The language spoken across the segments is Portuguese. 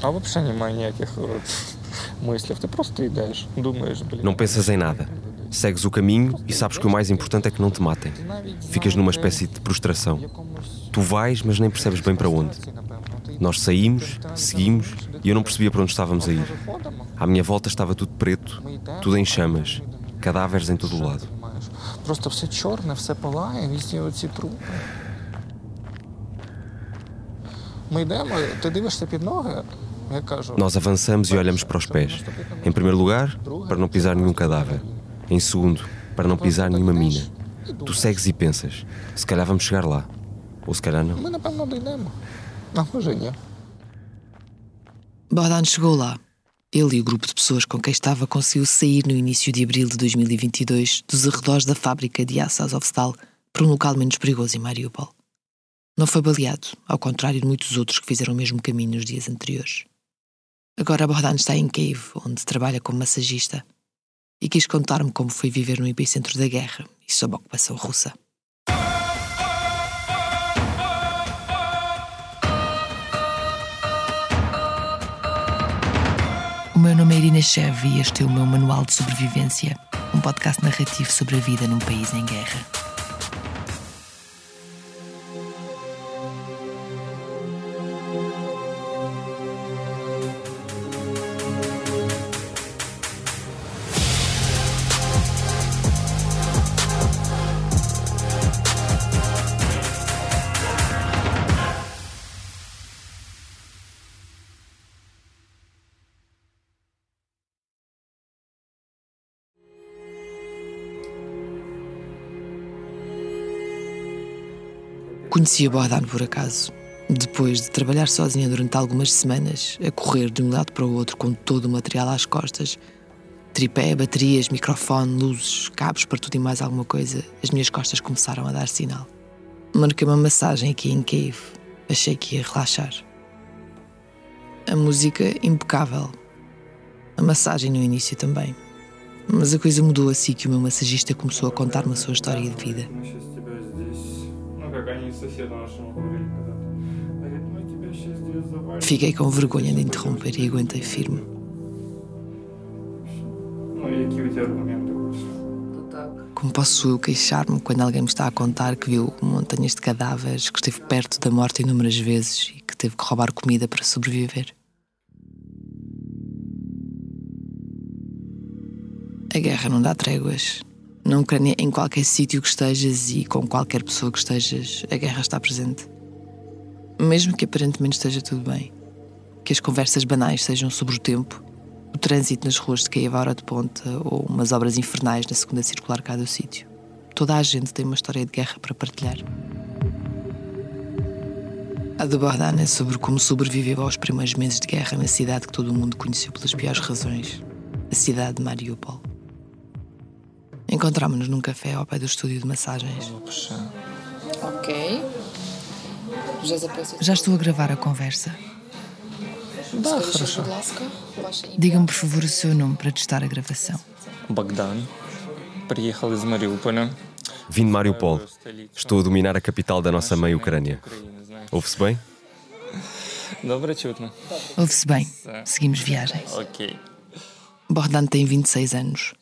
А взагалі немає ніяких е, мислів. Ти просто йдеш, думаєш, блін. Não pensas em nada. Segues o caminho e sabes que o mais importante é que não te matem. Ficas numa espécie de prostração. Tu vais, mas nem percebes bem para onde. Nós saímos, seguimos e eu não percebia para onde estávamos a ir. À minha volta estava tudo preto, tudo em chamas, cadáveres em todo o lado. Просто все чорне, все палає, візні оці трупи. Ми йдемо, ти дивишся під ноги, я кажу. nós avançamos e olhamos para os pés. Em primeiro lugar, para não pisar nenhum cadáver. Em segundo, para não pisar nenhuma mina. Tu segues e pensas: se calhar vamos chegar lá. Ou se calhar não. Bodan chegou lá. Ele e o grupo de pessoas com quem estava conseguiu sair no início de abril de 2022 dos arredores da fábrica de aço ofstal para um local menos perigoso em Mariupol. Não foi baleado, ao contrário de muitos outros que fizeram o mesmo caminho nos dias anteriores. Agora Bohdan está em Kiev, onde trabalha como massagista, e quis contar-me como foi viver no epicentro da guerra e sob a ocupação russa. O meu nome é Irina Chev e este é o meu Manual de Sobrevivência, um podcast narrativo sobre a vida num país em guerra. Conhecia Bohdan por acaso. Depois de trabalhar sozinha durante algumas semanas, a correr de um lado para o outro com todo o material às costas, tripé, baterias, microfone, luzes, cabos para tudo e mais alguma coisa, as minhas costas começaram a dar sinal. Marquei uma massagem aqui em Cave. Achei que ia relaxar. A música impecável. A massagem no início também. Mas a coisa mudou assim que o meu massagista começou a contar-me a sua história de vida. Ну, как они с соседом нашим говорили когда-то. Говорит, мы тебя сейчас здесь завалим. Fiquei com vergonha de interromper e aguentei firme. Ну, які у тебя аргументи? Como posso eu queixar-me quando alguém me está a contar que viu montanhas de cadáveres, que esteve perto da morte inúmeras vezes e que teve que roubar comida para sobreviver? A guerra não dá tréguas. na Ucrânia, em qualquer sítio que estejas e com qualquer pessoa que estejas, a guerra está presente. Mesmo que aparentemente esteja tudo bem. Que as conversas banais sejam sobre o tempo, o trânsito nas ruas de Kiev à hora de ponta ou umas obras infernais na segunda circular cá do sítio. Toda a gente tem uma história de guerra para partilhar. A do Bogdan é sobre como sobreviveu aos primeiros meses de guerra na cidade que todo o mundo conheceu pelas piores razões a cidade de Mariupol. Encontrámos-nos num café ao pé do estúdio de massagens. Окей. Вже записуйте. Já estou a gravar a conversa. Да, Скажіть, хорошо. будь ласка, ваше ім'я. Diga-me, por favor, o seu nome para testar a gravação. Богдан. Приїхали з Маріуполя. Vim de Mariupol. Estou a dominar a capital da nossa mãe Ucrânia. Ouve-se bem? Добре чутно. Ouve-se bem. Seguimos viagem. Окей. Bogdan tem 26 anos.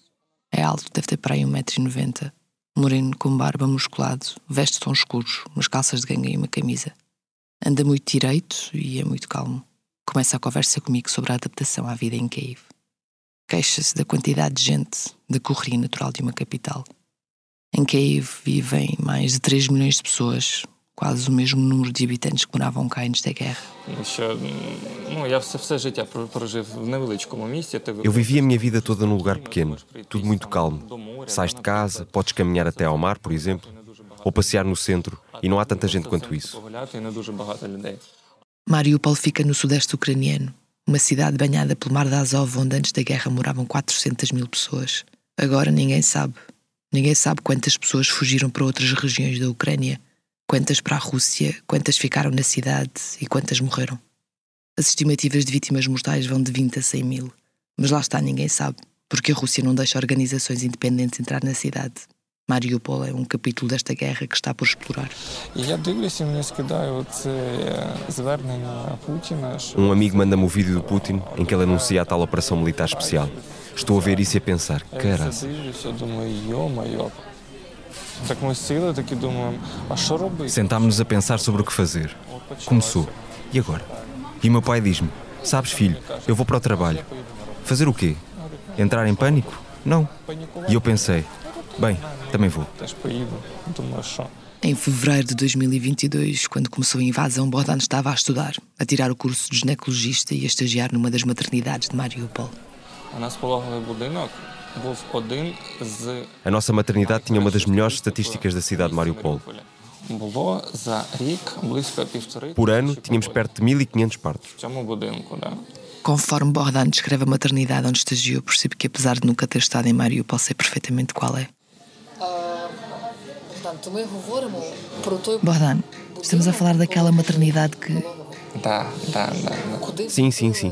É alto, deve ter para aí 1,90m. Moreno, com barba musculado, veste tons escuros, umas calças de ganga e uma camisa. Anda muito direito e é muito calmo. Começa a conversa comigo sobre a adaptação à vida em Kiev. Queixa-se da quantidade de gente, da correria natural de uma capital. Em Kiev vivem mais de 3 milhões de pessoas, quase o mesmo número de habitantes que moravam cá antes da guerra. Eu vivi a minha vida toda num lugar pequeno, tudo muito calmo. Sais de casa, podes caminhar até ao mar, por exemplo, ou passear no centro, e não há tanta gente quanto isso. Mariupol fica no sudeste ucraniano, uma cidade banhada pelo mar de Azov, onde antes da guerra moravam 400 mil pessoas. Agora ninguém sabe. Ninguém sabe quantas pessoas fugiram para outras regiões da Ucrânia quantas para a Rússia, quantas ficaram na cidade e quantas morreram. As estimativas de vítimas mortais vão de 20 a 100 mil. Mas lá está, ninguém sabe, porque a Rússia não deixa organizações independentes entrar na cidade. Mariupol é um capítulo desta guerra que está por explorar. Um amigo manda-me o vídeo do Putin em que ele anuncia a tal operação militar especial. Estou a ver isso e a pensar, caraças. Sentámos-nos a pensar sobre o que fazer. Começou. E agora? E o meu pai diz-me: Sabes, filho, eu vou para o trabalho. Fazer o quê? Entrar em pânico? Não. E eu pensei: Bem, também vou. Em fevereiro de 2022, quando começou a invasão, Bogdan estava a estudar, a tirar o curso de ginecologista e a estagiar numa das maternidades de Mariupol. A nossa maternidade tinha uma das melhores estatísticas da cidade de Mariupol. Por ano, tínhamos perto de 1500 partos. Conforme Bogdan descreve a maternidade onde estagiou, percebe que apesar de nunca ter estado em Mariupol, sei perfeitamente qual é. Bogdan, estamos a falar daquela maternidade que. Sim, sim, sim.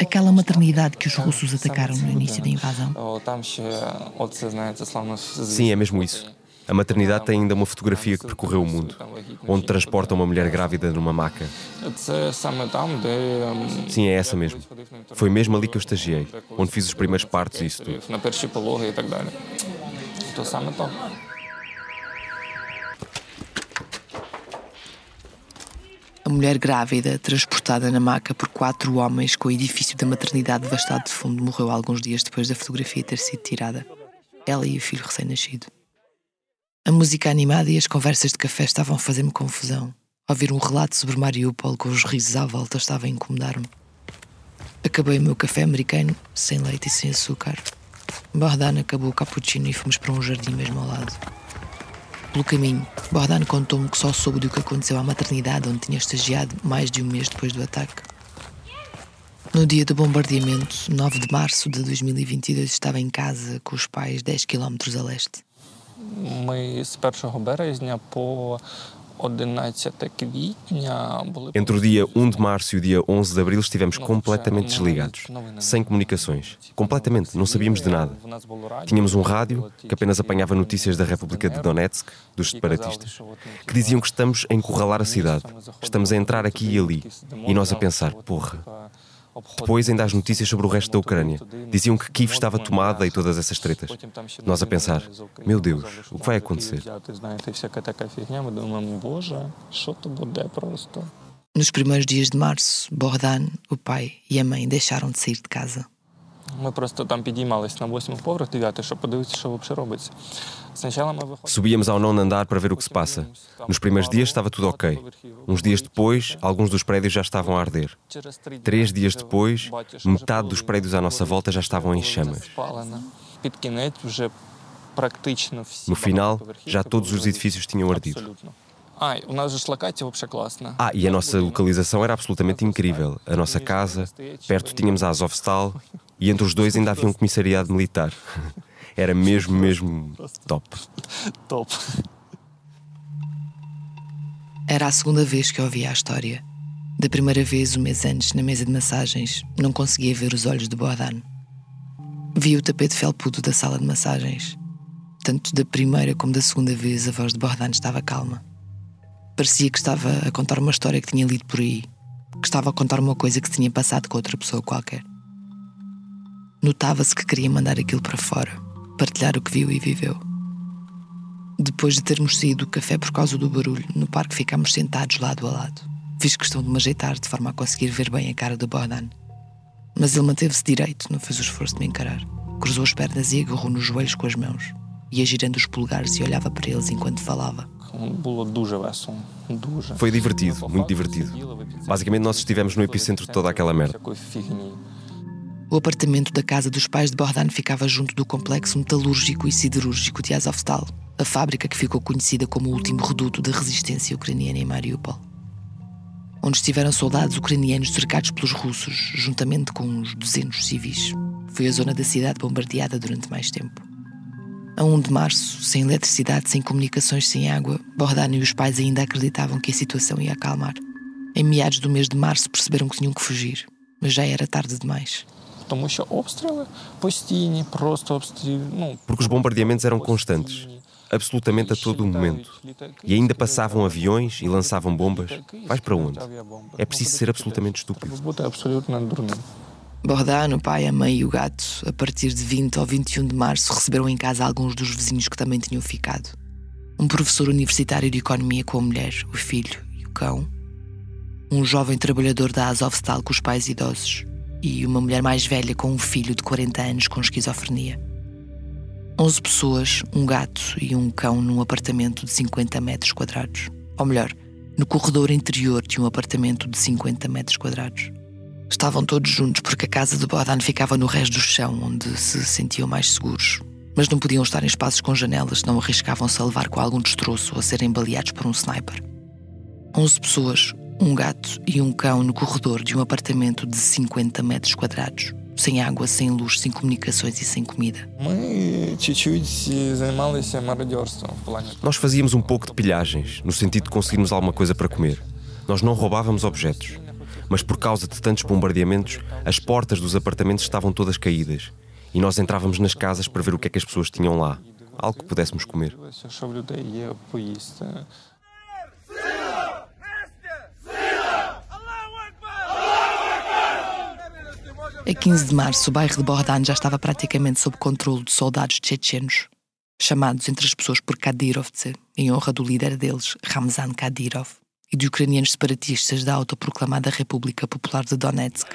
Aquela maternidade que os russos atacaram no início da invasão. Sim, é mesmo isso. A maternidade tem ainda uma fotografia que percorreu o mundo, onde transporta uma mulher grávida numa maca. Sim, é essa mesmo. Foi mesmo ali que eu estagiei, onde fiz os primeiros partos e isso tudo. A mulher grávida, transportada na maca por quatro homens com o edifício da maternidade devastado de fundo, morreu alguns dias depois da fotografia ter sido tirada. Ela e o filho recém-nascido. A música animada e as conversas de café estavam a fazer-me confusão. Ouvir um relato sobre Mariupol com os risos à volta estava a incomodar-me. Acabei o meu café americano, sem leite e sem açúcar. Bogdan acabou o cappuccino e fomos para um jardim mesmo ao lado. Pelo caminho, Bogdan contou-me que só soube do que aconteceu à maternidade onde tinha estagiado mais de um mês depois do ataque. No dia do bombardeamento, 9 de março de 2022, estava em casa com os pais 10 km a leste. Entre o dia 1 de março e o dia 11 de abril estivemos completamente desligados, sem comunicações. Completamente, não sabíamos de nada. Tínhamos um rádio que apenas apanhava notícias da República de Donetsk, dos separatistas, que diziam que estamos a encurralar a cidade, estamos a entrar aqui e ali. E nós a pensar, porra, depois ainda as notícias sobre o resto da Ucrânia. Diziam que Kiev estava tomada e todas essas tretas. Nós a pensar, meu Deus, o que vai acontecer? Nos primeiros dias de março, Bogdan, o pai e a mãe deixaram de sair de casa. Subíamos ao nono andar para ver o que se passa. Nos primeiros dias estava tudo ok. Uns dias depois, alguns dos prédios já estavam a arder. Três dias depois, metade dos prédios à nossa volta já estavam em chamas. No final, já todos os edifícios tinham ardido. Ah, e a nossa localização era absolutamente incrível. A nossa casa, perto tínhamos a Azovstal e entre os dois ainda havia um comissariado militar. Era mesmo, mesmo top. Top. Era a segunda vez que eu ouvia a história. Da primeira vez, um mês antes, na mesa de massagens, não conseguia ver os olhos de Boadan. Vi o tapete felpudo da sala de massagens. Tanto da primeira como da segunda vez, a voz de Boadan estava calma. Parecia que estava a contar uma história que tinha lido por aí, que estava a contar uma coisa que se tinha passado com outra pessoa qualquer. Notava-se que queria mandar aquilo para fora, partilhar o que viu e viveu. Depois de termos saído do café por causa do barulho, no parque ficámos sentados lado a lado. Fiz questão de me ajeitar de forma a conseguir ver bem a cara do Bodan. Mas ele manteve-se direito, não fez o esforço de me encarar. Cruzou as pernas e agarrou nos joelhos com as mãos. Ia girando os polegares e olhava para eles enquanto falava. Foi divertido, muito divertido. Basicamente, nós estivemos no epicentro de toda aquela merda. O apartamento da casa dos pais de Bogdan ficava junto do complexo metalúrgico e siderúrgico de Azovstal, a fábrica que ficou conhecida como o último reduto da resistência ucraniana em Mariupol. Onde estiveram soldados ucranianos cercados pelos russos, juntamente com uns 200 civis. Foi a zona da cidade bombardeada durante mais tempo. A 1 de março, sem eletricidade, sem comunicações, sem água, Bordano e os pais ainda acreditavam que a situação ia acalmar. Em meados do mês de março perceberam que tinham que fugir, mas já era tarde demais. Porque os bombardeamentos eram constantes, absolutamente a todo o momento. E ainda passavam aviões e lançavam bombas. Vais para onde? É preciso ser absolutamente estúpido. Bordano, o pai, a mãe e o gato, a partir de 20 ou 21 de março, receberam em casa alguns dos vizinhos que também tinham ficado. Um professor universitário de economia com a mulher, o filho e o cão. Um jovem trabalhador da Azovstal com os pais idosos. E uma mulher mais velha com um filho de 40 anos com esquizofrenia. 11 pessoas, um gato e um cão num apartamento de 50 metros quadrados. Ou melhor, no corredor interior de um apartamento de 50 metros quadrados. Estavam todos juntos porque a casa de Bodan ficava no resto do chão, onde se sentiam mais seguros. Mas não podiam estar em espaços com janelas, não arriscavam-se a levar com algum destroço ou a serem baleados por um sniper. Onze pessoas, um gato e um cão no corredor de um apartamento de 50 metros quadrados. Sem água, sem luz, sem comunicações e sem comida. Nós fazíamos um pouco de pilhagens, no sentido de conseguirmos alguma coisa para comer. Nós não roubávamos objetos mas por causa de tantos bombardeamentos, as portas dos apartamentos estavam todas caídas e nós entrávamos nas casas para ver o que é que as pessoas tinham lá, algo que pudéssemos comer. A 15 de março, o bairro de Bordan já estava praticamente sob controle de soldados chechenos, chamados entre as pessoas por Kadyrovtse, em honra do líder deles, Ramzan Kadyrov e de ucranianos separatistas da autoproclamada República Popular de Donetsk.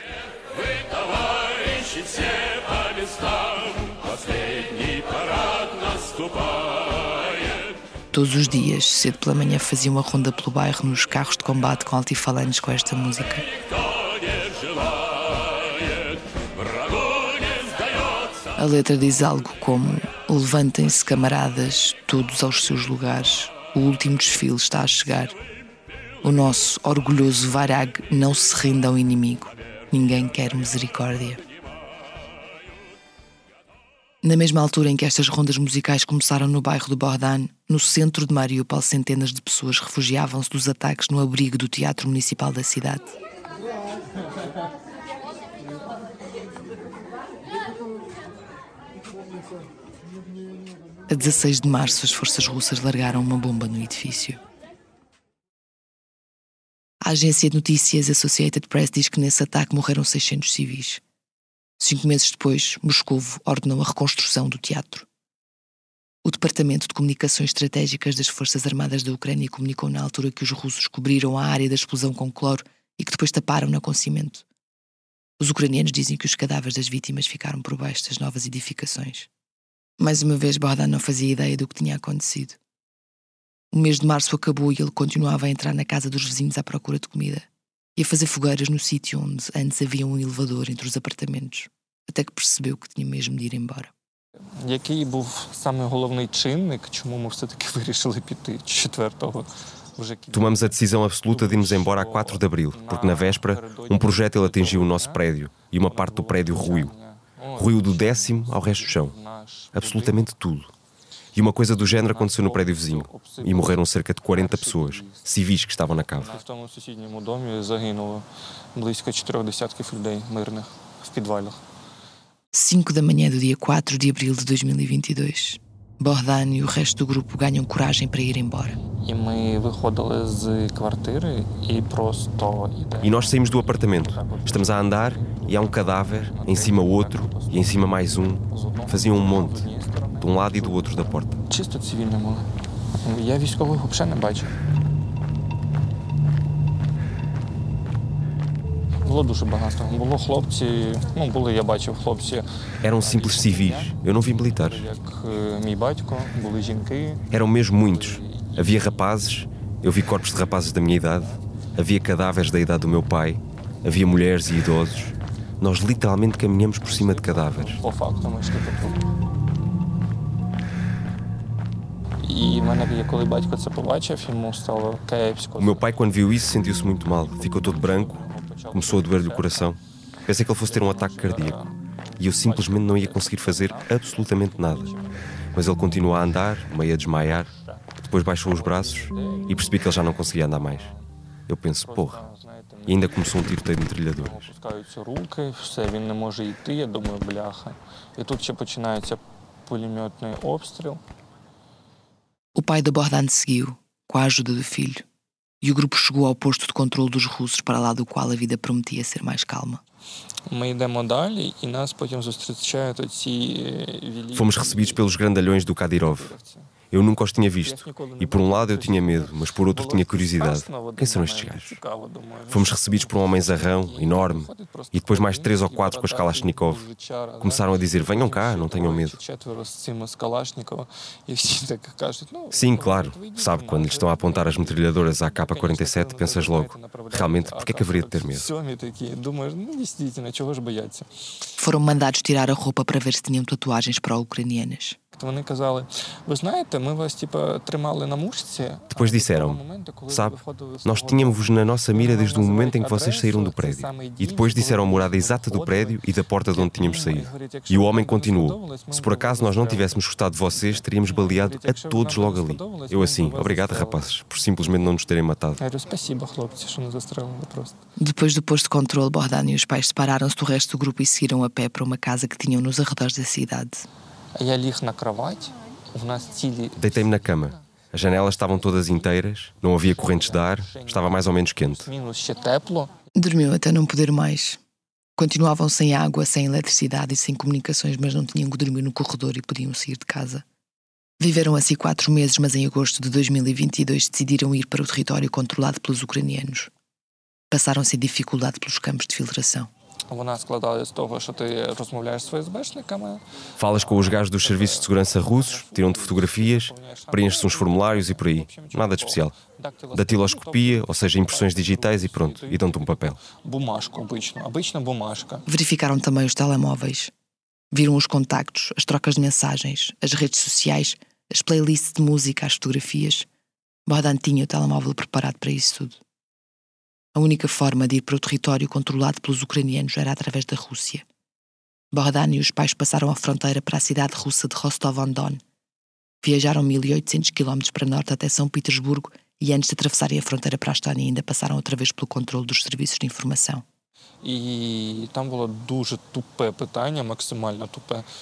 Todos os dias, cedo pela manhã, faziam uma ronda pelo bairro nos carros de combate com altifalantes com esta música. A letra diz algo como: Levantem-se, camaradas, todos aos seus lugares. O último desfile está a chegar. O nosso orgulhoso Varag não se rende ao inimigo. Ninguém quer misericórdia. Na mesma altura em que estas rondas musicais começaram no bairro de Bordan, no centro de Mariupol, centenas de pessoas refugiavam-se dos ataques no abrigo do Teatro Municipal da cidade. A 16 de março, as forças russas largaram uma bomba no edifício. A agência de notícias Associated Press diz que nesse ataque morreram 600 civis. Cinco meses depois, Moscovo ordenou a reconstrução do teatro. O Departamento de Comunicações Estratégicas das Forças Armadas da Ucrânia comunicou na altura que os russos cobriram a área da explosão com cloro e que depois taparam-na com cimento. Os ucranianos dizem que os cadáveres das vítimas ficaram por baixo das novas edificações. Mais uma vez, Bohdan não fazia ideia do que tinha acontecido. O mês de março acabou e ele continuava a entrar na casa dos vizinhos à procura de comida e a fazer fogueiras no sítio onde antes havia um elevador entre os apartamentos, até que percebeu que tinha mesmo de ir embora. Який був саме головний чинник, чому ми все-таки вирішили піти 4-го? Вже кілька- Tomamos a decisão absoluta de irmos embora a 4 de abril, porque na véspera um projétil atingiu o nosso prédio e uma parte do prédio ruiu. Ruiu do décimo ao resto do chão. Absolutamente tudo. E uma coisa do género aconteceu no prédio vizinho. E morreram cerca de 40 pessoas, civis que estavam na cave. Cinco da manhã do dia 4 de abril de 2022. Bordan e o resto do grupo ganham coragem para ir embora. E nós saímos do apartamento. Estamos a andar e há um cadáver, em cima outro e em cima mais um. Faziam um monte de um lado e do outro da porta. Чисто цивільні були. Я військових взагалі не бачив. Було дуже багато. Було хлопці, ну були, я бачив хлопці, Eram simples civis. Eu não vi militares. як е, мій батько, були жінки. Eram mesmo muitos. Havia rapazes, eu vi corpos de rapazes da minha idade, havia cadáveres da idade do meu pai, havia mulheres e idosos. Nós literalmente caminhamos por cima de cadáveres. По факту ми йшли по тут. І в мене, коли батько це побачив, йому стало кепсько. O meu pai, quando viu isso, sentiu-se muito mal. Ficou todo branco, começou a doer-lhe o coração. Pensei que ele fosse ter um ataque cardíaco. E eu simplesmente não ia conseguir fazer absolutamente nada. Mas ele continuou a andar, meio a desmaiar. Depois baixou os braços e percebi que ele já não conseguia andar mais. Eu penso, porra, Знаєте, e ainda começou um tiroteio de metralhadoras. Опускаються руки, все, він не може йти, я думаю, бляха. І тут ще починається пулеметний обстріл. O pai de Bordan seguiu, com a ajuda do filho, e o grupo chegou ao posto de controle dos russos para lá do qual a vida prometia ser mais calma. Fomos recebidos pelos grandalhões do Kadyrov. Eu nunca os tinha visto. E por um lado eu tinha medo, mas por outro tinha curiosidade. Quem são estes gajos? Fomos recebidos por um homem zarrão, enorme, e depois mais três ou quatro com as Kalashnikov. Começaram a dizer: venham cá, não tenham medo. Sim, claro. Sabe, quando lhes estão a apontar as metralhadoras à K-47, pensas logo: realmente, por que é que haveria de ter medo? Foram mandados tirar a roupa para ver se tinham tatuagens para ucranianas. Вони казали: ви знаєте, ми вас типа тримали на мушці. Depois disseram: Sabe, nós tínhamos-vos na nossa mira desde o momento em que vocês saíram do prédio. E depois disseram a morada exata do prédio e da porta de onde tínhamos saído. E o homem continuou: Se por acaso nós não tivéssemos gostado de vocês, teríamos baleado a todos logo ali. Eu assim: Obrigado, rapazes, por simplesmente não nos terem matado. Я говорю, спасибо, хлопці, що не застрелили просто. Depois do posto de controle, Bogdan e os pais separaram-se do resto do grupo e seguiram a pé para uma casa que tinham nos arredores da cidade. Deitei-me na cama. As janelas estavam todas inteiras, não havia correntes de ar, estava mais ou menos quente. Dormiu até não poder mais. Continuavam sem água, sem eletricidade e sem comunicações, mas não tinham que dormir no corredor e podiam sair de casa. Viveram assim quatro meses, mas em agosto de 2022 decidiram ir para o território controlado pelos ucranianos. Passaram sem -se dificuldade pelos campos de filtração. Вона складалася з того, що ти розмовляєш з ФСБшниками, Falas com os gajos dos serviços de segurança russos, tiram-te fotografias, preenches uns formulários e por aí. Nada de especial. Datiloscopia, ou seja, impressões digitais e pronto, e dão-te um papel. бумажку обичну, обична бумажка. Verificaram também os telemóveis. Viram os contactos, as trocas de mensagens, as redes sociais, as playlists de música, as fotografias. Bodan tinha o telemóvel preparado para isso tudo. A única forma de ir para o território controlado pelos ucranianos era através da Rússia. Bordan e os pais passaram a fronteira para a cidade russa de Rostov-on-Don. Viajaram 1.800 km para norte até São Petersburgo e antes de atravessarem a fronteira para a Estónia ainda passaram outra vez pelo controle dos serviços de informação.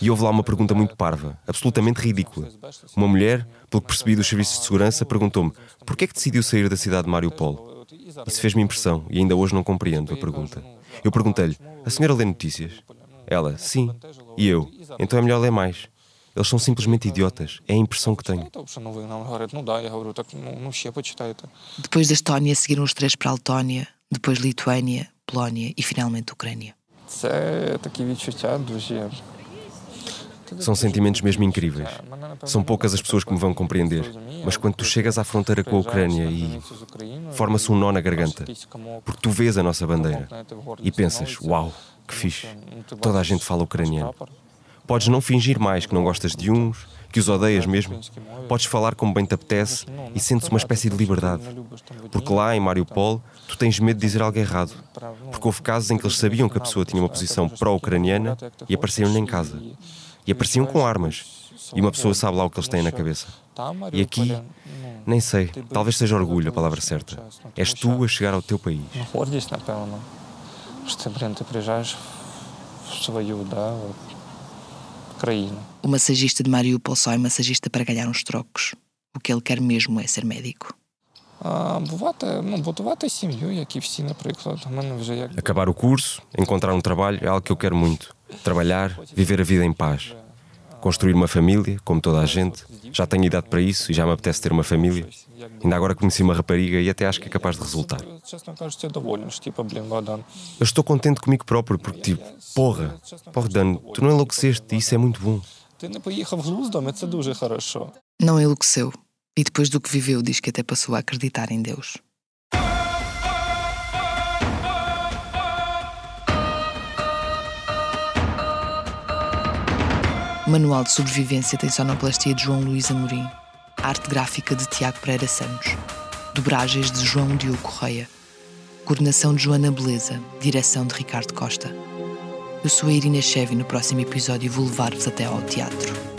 E houve lá uma pergunta muito parva, absolutamente ridícula. Uma mulher, pelo que percebi dos serviços de segurança, perguntou-me por que é que decidiu sair da cidade de Mariupol? Isso fez-me impressão e ainda hoje não compreendo a pergunta. Eu perguntei-lhe, a senhora lê notícias? Ela, sim. E eu, então é melhor ler mais. Eles são simplesmente idiotas, é a impressão que tenho. Читайте взагалі новини? Вона говорить, ну да, я говорю, так ну, ну ще почитайте. Depois da Estónia, seguiram os três para a Letónia, depois Lituânia, Polónia e finalmente Ucrânia. Це такі відчуття дуже. São sentimentos mesmo incríveis. São poucas as pessoas que me vão compreender, mas quando tu chegas à fronteira com a Ucrânia e forma-se um nó na garganta, porque tu vês a nossa bandeira e pensas, uau, que fixe, toda a gente fala ucraniano. Podes não fingir mais que não gostas de uns, que os odeias mesmo. Podes falar como bem te apetece e sentes uma espécie de liberdade. Porque lá em Mariupol tu tens medo de dizer algo errado. Porque houve casos em que eles sabiam que a pessoa tinha uma posição pró-ucraniana e apareciam-lhe em casa e apareciam com armas. E uma pessoa sabe lá o que eles têm na cabeça. E aqui, nem sei, talvez seja orgulho a palavra certa. És tu a chegar ao teu país. O massagista de Mariupol só é massagista para ganhar uns trocos. O que ele quer mesmo é ser médico. Acabar o curso, encontrar um trabalho é algo que eu quero muito. Trabalhar, viver a vida em paz. Construir uma família, como toda a gente. Já tenho idade para isso e já me apetece ter uma família. Ainda agora conheci uma rapariga e até acho que é capaz de resultar. Eu estou contente comigo próprio porque, tipo, porra, porra, Dan, tu não enlouqueceste e isso é muito bom. Não enlouqueceu. E depois do que viveu, diz que até passou a acreditar em Deus. Manual de Sobrevivência tem sonoplastia de João Luís Amorim, arte gráfica de Tiago Pereira Santos, dobragens de João Diogo Correia, coordenação de Joana Beleza, direção de Ricardo Costa. Eu sou a Irina Chevi no próximo episódio vou levar-vos até ao teatro.